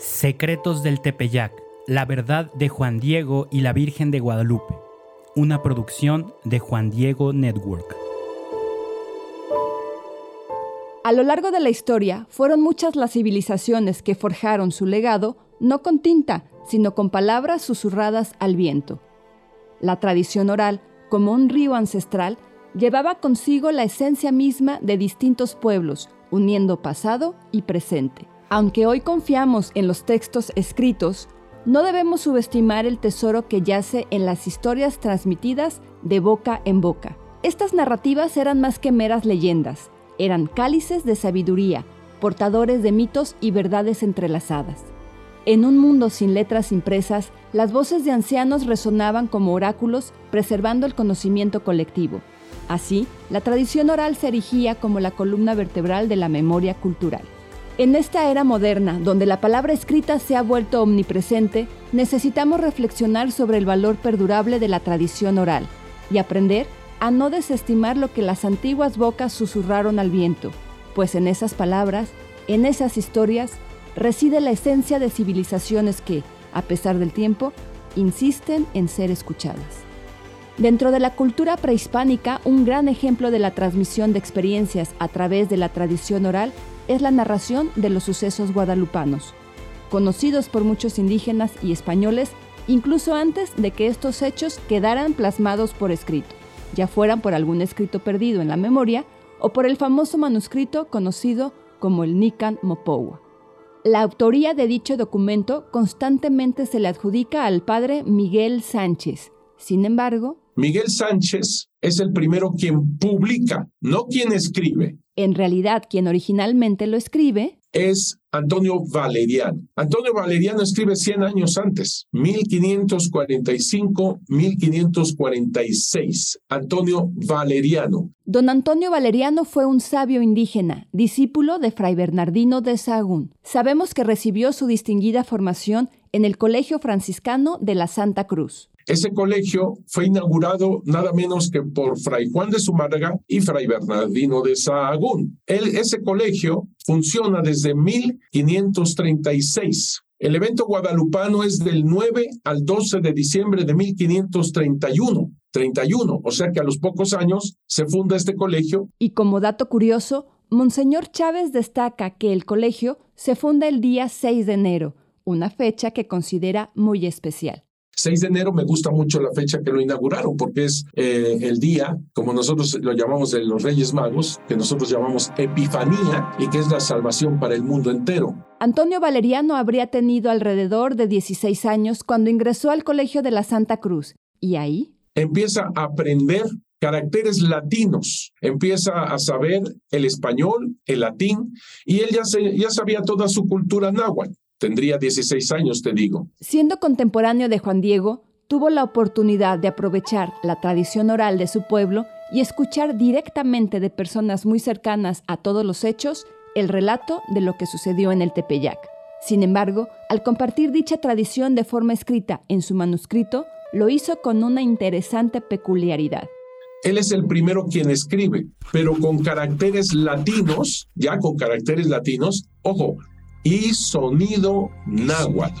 Secretos del Tepeyac, la verdad de Juan Diego y la Virgen de Guadalupe, una producción de Juan Diego Network. A lo largo de la historia, fueron muchas las civilizaciones que forjaron su legado no con tinta, sino con palabras susurradas al viento. La tradición oral, como un río ancestral, llevaba consigo la esencia misma de distintos pueblos, uniendo pasado y presente. Aunque hoy confiamos en los textos escritos, no debemos subestimar el tesoro que yace en las historias transmitidas de boca en boca. Estas narrativas eran más que meras leyendas, eran cálices de sabiduría, portadores de mitos y verdades entrelazadas. En un mundo sin letras impresas, las voces de ancianos resonaban como oráculos, preservando el conocimiento colectivo. Así, la tradición oral se erigía como la columna vertebral de la memoria cultural. En esta era moderna, donde la palabra escrita se ha vuelto omnipresente, necesitamos reflexionar sobre el valor perdurable de la tradición oral y aprender a no desestimar lo que las antiguas bocas susurraron al viento, pues en esas palabras, en esas historias, reside la esencia de civilizaciones que, a pesar del tiempo, insisten en ser escuchadas. Dentro de la cultura prehispánica, un gran ejemplo de la transmisión de experiencias a través de la tradición oral es la narración de los sucesos guadalupanos, conocidos por muchos indígenas y españoles incluso antes de que estos hechos quedaran plasmados por escrito, ya fueran por algún escrito perdido en la memoria o por el famoso manuscrito conocido como el Nican Mopowa. La autoría de dicho documento constantemente se le adjudica al padre Miguel Sánchez. Sin embargo, Miguel Sánchez es el primero quien publica, no quien escribe. En realidad, quien originalmente lo escribe es Antonio Valeriano. Antonio Valeriano escribe 100 años antes, 1545-1546. Antonio Valeriano. Don Antonio Valeriano fue un sabio indígena, discípulo de Fray Bernardino de Sahagún. Sabemos que recibió su distinguida formación en el Colegio Franciscano de la Santa Cruz. Ese colegio fue inaugurado nada menos que por Fray Juan de Zumárraga y Fray Bernardino de Sahagún. ese colegio funciona desde 1536. El evento guadalupano es del 9 al 12 de diciembre de 1531. 31, o sea que a los pocos años se funda este colegio. Y como dato curioso, Monseñor Chávez destaca que el colegio se funda el día 6 de enero, una fecha que considera muy especial. 6 de enero me gusta mucho la fecha que lo inauguraron porque es eh, el día, como nosotros lo llamamos de los Reyes Magos, que nosotros llamamos Epifanía y que es la salvación para el mundo entero. Antonio Valeriano habría tenido alrededor de 16 años cuando ingresó al Colegio de la Santa Cruz. ¿Y ahí? Empieza a aprender caracteres latinos, empieza a saber el español, el latín, y él ya, ya sabía toda su cultura náhuatl. Tendría 16 años, te digo. Siendo contemporáneo de Juan Diego, tuvo la oportunidad de aprovechar la tradición oral de su pueblo y escuchar directamente de personas muy cercanas a todos los hechos el relato de lo que sucedió en el Tepeyac. Sin embargo, al compartir dicha tradición de forma escrita en su manuscrito, lo hizo con una interesante peculiaridad. Él es el primero quien escribe, pero con caracteres latinos, ya con caracteres latinos, ojo, y sonido náhuatl.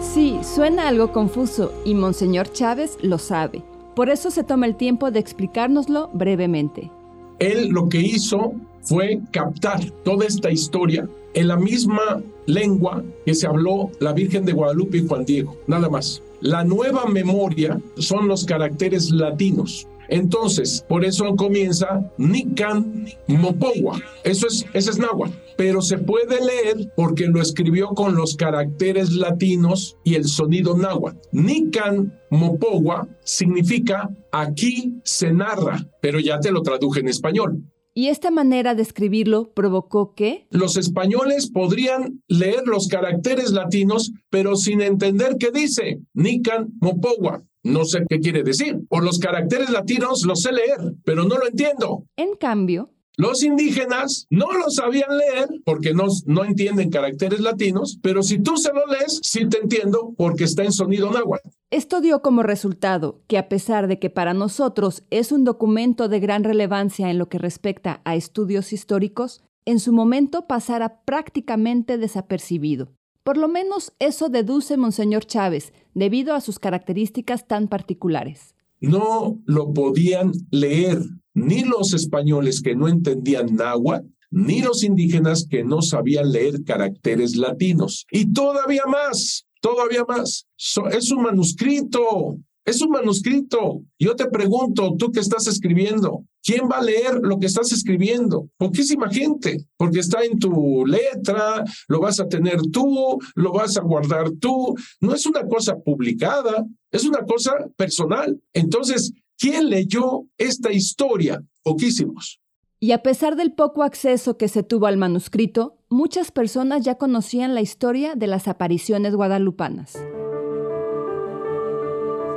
Sí, suena algo confuso y Monseñor Chávez lo sabe. Por eso se toma el tiempo de explicárnoslo brevemente. Él lo que hizo fue captar toda esta historia en la misma lengua que se habló la Virgen de Guadalupe y Juan Diego, nada más. La nueva memoria son los caracteres latinos. Entonces, por eso comienza Nican Mopowa. Eso es, ese es náhuatl. Pero se puede leer porque lo escribió con los caracteres latinos y el sonido náhuatl. Nican Mopowa significa aquí se narra, pero ya te lo traduje en español. Y esta manera de escribirlo provocó que... Los españoles podrían leer los caracteres latinos, pero sin entender qué dice Nican Mopowa. No sé qué quiere decir. Por los caracteres latinos los sé leer, pero no lo entiendo. En cambio, los indígenas no lo sabían leer porque no, no entienden caracteres latinos, pero si tú se lo lees, sí te entiendo porque está en sonido náhuatl. Esto dio como resultado que a pesar de que para nosotros es un documento de gran relevancia en lo que respecta a estudios históricos, en su momento pasara prácticamente desapercibido. Por lo menos eso deduce Monseñor Chávez, debido a sus características tan particulares. No lo podían leer ni los españoles que no entendían náhuatl, ni los indígenas que no sabían leer caracteres latinos. Y todavía más, todavía más. es un manuscrito, es un manuscrito. Yo te pregunto, tú que estás escribiendo, ¿quién va a leer lo que estás escribiendo? Poquísima gente, porque está en tu letra, lo vas a tener tú, lo vas a guardar tú. No es una cosa publicada, es una cosa personal. Entonces, ¿quién leyó esta historia? Poquísimos. Y a pesar del poco acceso que se tuvo al manuscrito, muchas personas ya conocían la historia de las apariciones guadalupanas.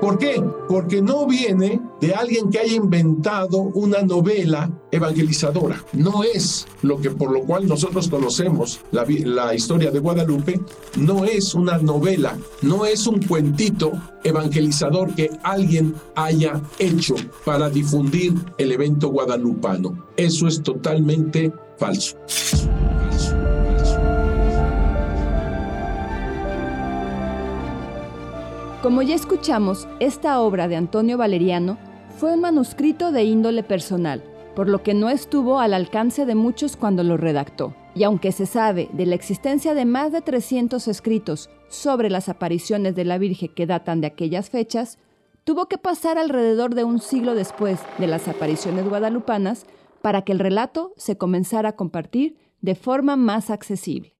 ¿Por qué? Porque no viene de alguien que haya inventado una novela evangelizadora. No es lo que por lo cual nosotros conocemos la, la historia de Guadalupe, no es una novela, no es un cuentito evangelizador que alguien haya hecho para difundir el evento guadalupano. Eso es totalmente falso. Como ya escuchamos, esta obra de Antonio Valeriano fue un manuscrito de índole personal, por lo que no estuvo al alcance de muchos cuando lo redactó. Y aunque se sabe de la existencia de más de 300 escritos sobre las apariciones de la Virgen que datan de aquellas fechas, tuvo que pasar alrededor de un siglo después de las apariciones guadalupanas para que el relato se comenzara a compartir de forma más accesible.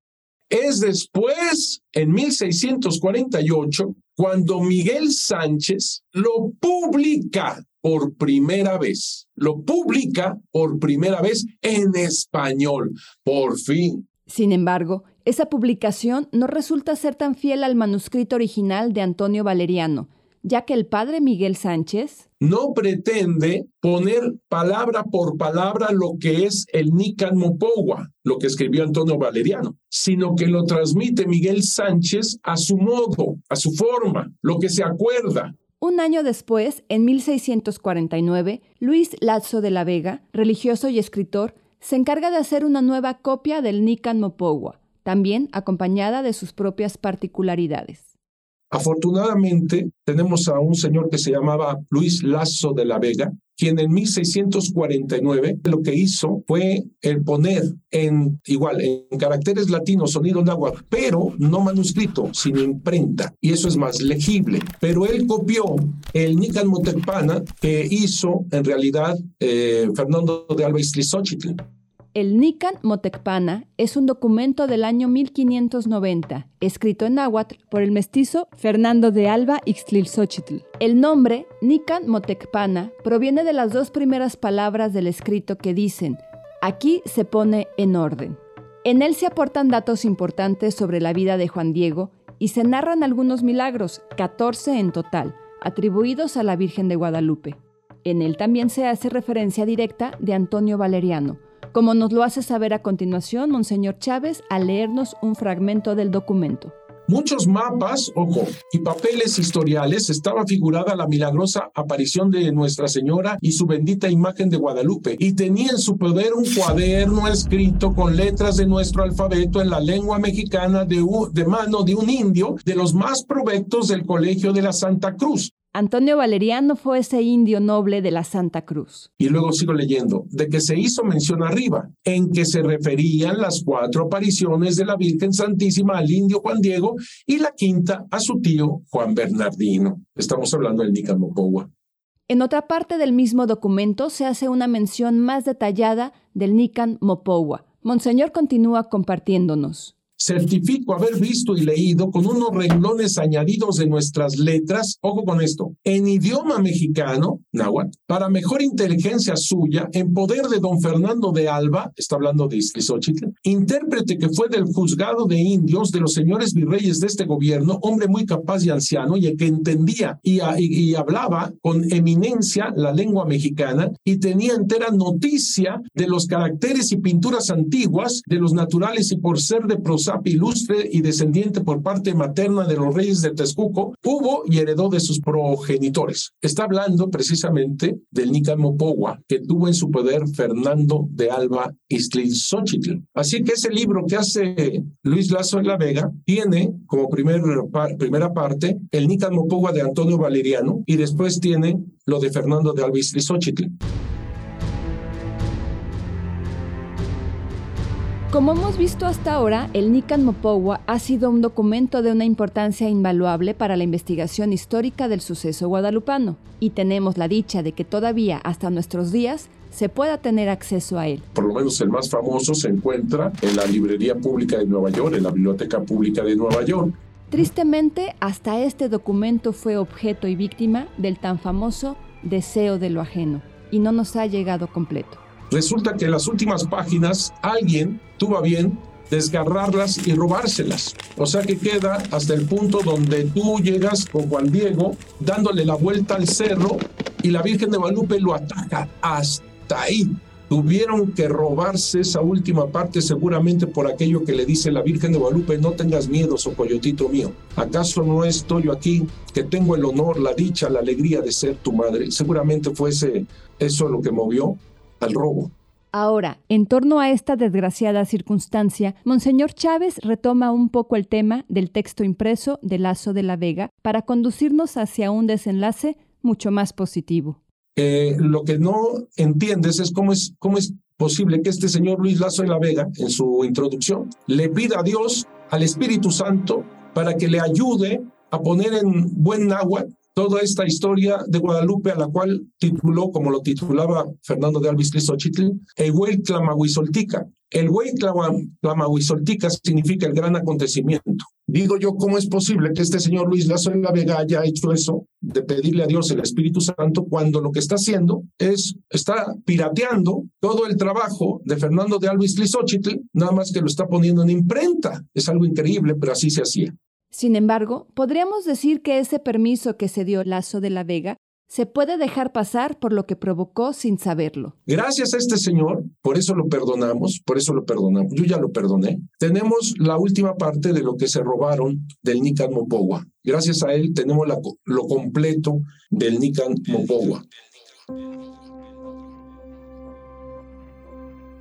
Es después, en 1648, cuando Miguel Sánchez lo publica por primera vez, lo publica por primera vez en español, por fin. Sin embargo, esa publicación no resulta ser tan fiel al manuscrito original de Antonio Valeriano, ya que el padre Miguel Sánchez no pretende poner palabra por palabra lo que es el Nican Mopowa, lo que escribió Antonio Valeriano, sino que lo transmite Miguel Sánchez a su modo, a su forma, lo que se acuerda. Un año después, en 1649, Luis Lazo de la Vega, religioso y escritor, se encarga de hacer una nueva copia del Nican Mopowa, también acompañada de sus propias particularidades. Afortunadamente, tenemos a un señor que se llamaba Luis Lazo de la Vega, quien en 1649 lo que hizo fue el poner en igual en caracteres latinos sonido náhuatl, pero no manuscrito, sino imprenta, y eso es más legible. Pero él copió el Nican Motecpana que hizo en realidad eh, Fernando de Alba Xochitl. El Nican Motecpana es un documento del año 1590, escrito en náhuatl por el mestizo Fernando de Alba Ixtlilxochitl. El nombre Nican Motecpana proviene de las dos primeras palabras del escrito que dicen, aquí se pone en orden. En él se aportan datos importantes sobre la vida de Juan Diego y se narran algunos milagros, 14 en total, atribuidos a la Virgen de Guadalupe. En él también se hace referencia directa de Antonio Valeriano, como nos lo hace saber a continuación Monseñor Chávez al leernos un fragmento del documento. Muchos mapas, ojo, y papeles historiales estaba figurada la milagrosa aparición de Nuestra Señora y su bendita imagen de Guadalupe, y tenía en su poder un cuaderno escrito con letras de nuestro alfabeto en la lengua mexicana de, mano de un indio de los más provectos del Colegio de la Santa Cruz, Antonio Valeriano fue ese indio noble de la Santa Cruz. Y luego sigo leyendo, de que se hizo mención arriba, en que se referían las cuatro apariciones de la Virgen Santísima al indio Juan Diego y la quinta a su tío Juan Bernardino. Estamos hablando del Nican En otra parte del mismo documento se hace una mención más detallada del Nican Mopowa. Monseñor continúa compartiéndonos. Certifico haber visto y leído con unos renglones añadidos de nuestras letras, ojo con esto, en idioma mexicano, náhuatl, para mejor inteligencia suya, en poder de don Fernando de Alba, está hablando de Izquizochitl, intérprete que fue del juzgado de indios de los señores virreyes de este gobierno, hombre muy capaz y anciano y que entendía y, y hablaba con eminencia la lengua mexicana y tenía entera noticia de los caracteres y pinturas antiguas, de los naturales y por ser de prosa Ilustre y descendiente por parte materna de los reyes de Texcuco, hubo y heredó de sus progenitores. Está hablando precisamente del Nican Mopogua, que tuvo en su poder Fernando de Alba Xochitl. Así que ese libro que hace Luis Lazo en la Vega tiene como primer, primera parte el Nican Mopogua de Antonio Valeriano y después tiene lo de Fernando de Alba Xochitl. Como hemos visto hasta ahora, el Nican Mopowa ha sido un documento de una importancia invaluable para la investigación histórica del suceso guadalupano, y tenemos la dicha de que todavía hasta nuestros días se pueda tener acceso a él. Por lo menos el más famoso se encuentra en la Librería Pública de Nueva York, en la Biblioteca Pública de Nueva York. Tristemente, hasta este documento fue objeto y víctima del tan famoso deseo de lo ajeno, y no nos ha llegado completo. Resulta que las últimas páginas alguien tuvo a bien desgarrarlas y robárselas. O sea que queda hasta el punto donde tú llegas con Juan Diego dándole la vuelta al cerro y la Virgen de Guadalupe lo ataca hasta ahí. Tuvieron que robarse esa última parte seguramente por aquello que le dice la Virgen de Guadalupe, no tengas miedo, socoyotito mío. ¿Acaso no estoy yo aquí que tengo el honor, la dicha, la alegría de ser tu madre? Seguramente fuese eso lo que movió al robo. Ahora, en torno a esta desgraciada circunstancia, Monseñor Chávez retoma un poco el tema del texto impreso de Lazo de la Vega para conducirnos hacia un desenlace mucho más positivo. Eh, lo que no entiendes es cómo, es cómo es posible que este señor Luis Lazo de la Vega, en su introducción, le pida a Dios, al Espíritu Santo, para que le ayude a poner en buen agua toda esta historia de Guadalupe, a la cual tituló, como lo titulaba Fernando de Alvis Xochitl, el Güey Clamahuizoltica. El Güey Clamahuizoltica significa el gran acontecimiento. Digo yo, ¿cómo es posible que este señor Luis Lazo en la Vega haya hecho eso, de pedirle a Dios el Espíritu Santo, cuando lo que está haciendo es, está pirateando todo el trabajo de Fernando de Alvis Xochitl, nada más que lo está poniendo en imprenta? Es algo increíble, pero así se hacía. Sin embargo, podríamos decir que ese permiso que se dio Lazo de la Vega se puede dejar pasar por lo que provocó sin saberlo. Gracias a este señor, por eso lo perdonamos, por eso lo perdonamos. Yo ya lo perdoné. Tenemos la última parte de lo que se robaron del Nican Mopogua. Gracias a él tenemos lo completo del Nican Mopogua.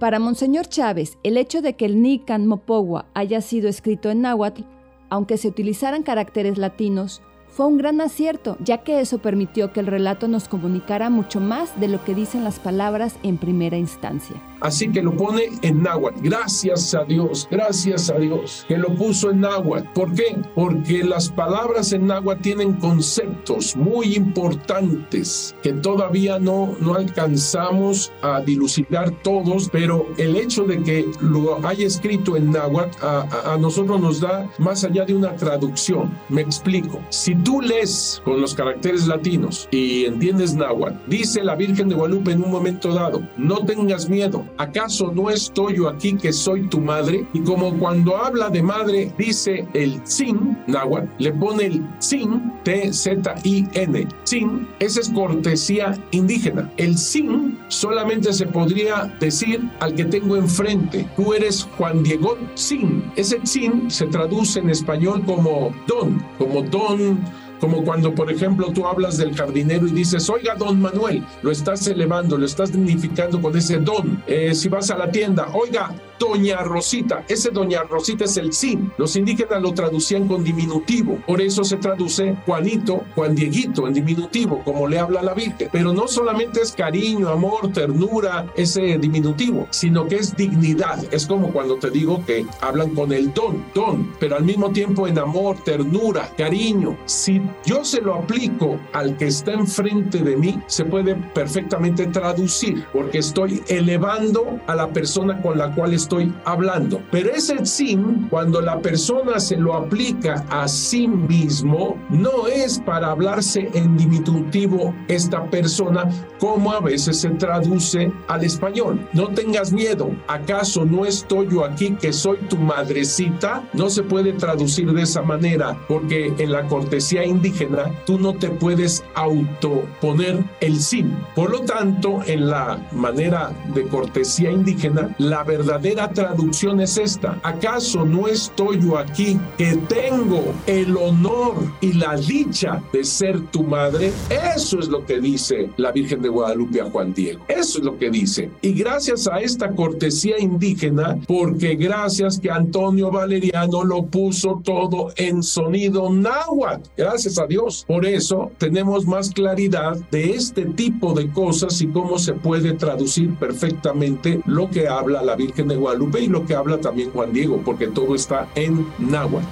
Para Monseñor Chávez, el hecho de que el Nican Mopogua haya sido escrito en náhuatl aunque se utilizaran caracteres latinos, fue un gran acierto, ya que eso permitió que el relato nos comunicara mucho más de lo que dicen las palabras en primera instancia. Así que lo pone en náhuatl. Gracias a Dios, gracias a Dios que lo puso en náhuatl. ¿Por qué? Porque las palabras en náhuatl tienen conceptos muy importantes que todavía no, no alcanzamos a dilucidar todos, pero el hecho de que lo haya escrito en náhuatl a, a nosotros nos da más allá de una traducción. Me explico. Si tú lees con los caracteres latinos y entiendes náhuatl, dice la Virgen de Guadalupe en un momento dado, no tengas miedo, ¿acaso no estoy yo aquí que soy tu madre? Y como cuando habla de madre dice el sin náhuatl, le pone el sin, T-Z-I-N, sin, esa es cortesía indígena. El sin solamente se podría decir al que tengo enfrente, tú eres Juan Diego Sin. Ese sin se traduce en español como don, como don como cuando, por ejemplo, tú hablas del jardinero y dices, oiga, don Manuel, lo estás elevando, lo estás dignificando con ese don. Eh, si vas a la tienda, oiga, Doña Rosita. Ese Doña Rosita es el sin. Los indígenas lo traducían con diminutivo. Por eso se traduce Juanito, Juan Dieguito en diminutivo, como le habla la Virgen. Pero no solamente es cariño, amor, ternura, ese diminutivo, sino que es dignidad. Es como cuando te digo que hablan con el don, don, pero al mismo tiempo en amor, ternura, cariño. Si yo se lo aplico al que está enfrente de mí, se puede perfectamente traducir, porque estoy elevando a la persona con la cual estoy estoy hablando. Pero ese sin, cuando la persona se lo aplica a sí mismo, no es para hablarse en diminutivo esta persona como a veces se traduce al español. No tengas miedo, ¿acaso no estoy yo aquí que soy tu madrecita? No se puede traducir de esa manera porque en la cortesía indígena, tú no te puedes autoponer el sin. Por lo tanto, en la manera de cortesía indígena, la verdadera traducción es esta. ¿Acaso no estoy yo aquí que tengo el honor y la dicha de ser tu madre? Eso es lo que dice la Virgen de Guadalupe a Juan Diego. Eso es lo que dice. Y gracias a esta cortesía indígena, porque gracias que Antonio Valeriano lo puso todo en sonido náhuatl. Gracias a Dios. Por eso tenemos más claridad de este tipo de cosas y cómo se puede traducir perfectamente lo que habla la Virgen de Guadalupe y lo que habla también Juan Diego, porque todo está en náhuatl.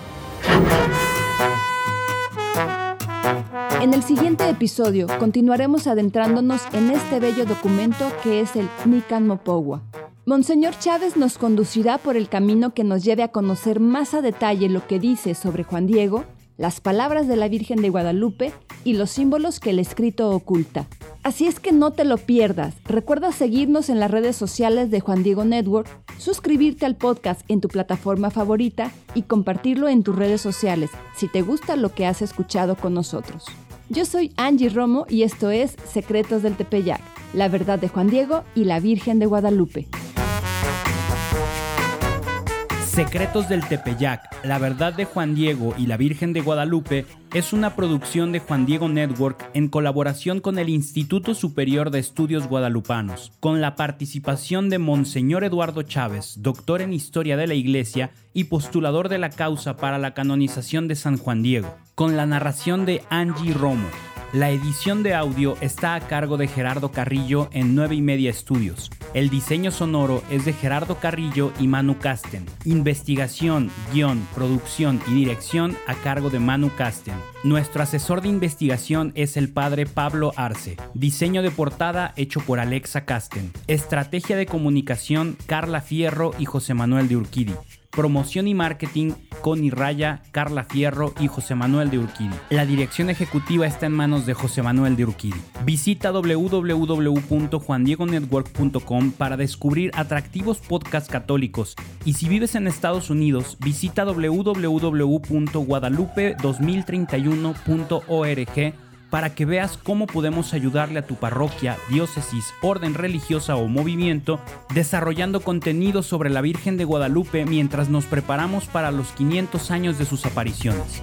En el siguiente episodio continuaremos adentrándonos en este bello documento que es el Nican Mopogua. Monseñor Chávez nos conducirá por el camino que nos lleve a conocer más a detalle lo que dice sobre Juan Diego, las palabras de la Virgen de Guadalupe y los símbolos que el escrito oculta. Así es que no te lo pierdas. Recuerda seguirnos en las redes sociales de Juan Diego Network, suscribirte al podcast en tu plataforma favorita y compartirlo en tus redes sociales si te gusta lo que has escuchado con nosotros. Yo soy Angie Romo y esto es Secretos del Tepeyac, la verdad de Juan Diego y la Virgen de Guadalupe. Secretos del Tepeyac, la verdad de Juan Diego y la Virgen de Guadalupe es una producción de Juan Diego Network en colaboración con el Instituto Superior de Estudios Guadalupanos, con la participación de Monseñor Eduardo Chávez, doctor en Historia de la Iglesia y postulador de la causa para la canonización de San Juan Diego, con la narración de Angie Romo. La edición de audio está a cargo de Gerardo Carrillo en 9 y media estudios. El diseño sonoro es de Gerardo Carrillo y Manu Casten. Investigación, guion, producción y dirección a cargo de Manu Casten. Nuestro asesor de investigación es el padre Pablo Arce. Diseño de portada hecho por Alexa Casten. Estrategia de comunicación Carla Fierro y José Manuel de Urquidi. Promoción y marketing Connie Raya, Carla Fierro y José Manuel de Urquidi. La dirección ejecutiva está en manos de José Manuel de Urquidi. Visita www.juandiegonetwork.com para descubrir atractivos podcasts católicos y si vives en Estados Unidos, visita www.guadalupe2031.org para que veas cómo podemos ayudarle a tu parroquia, diócesis, orden religiosa o movimiento desarrollando contenido sobre la Virgen de Guadalupe mientras nos preparamos para los 500 años de sus apariciones.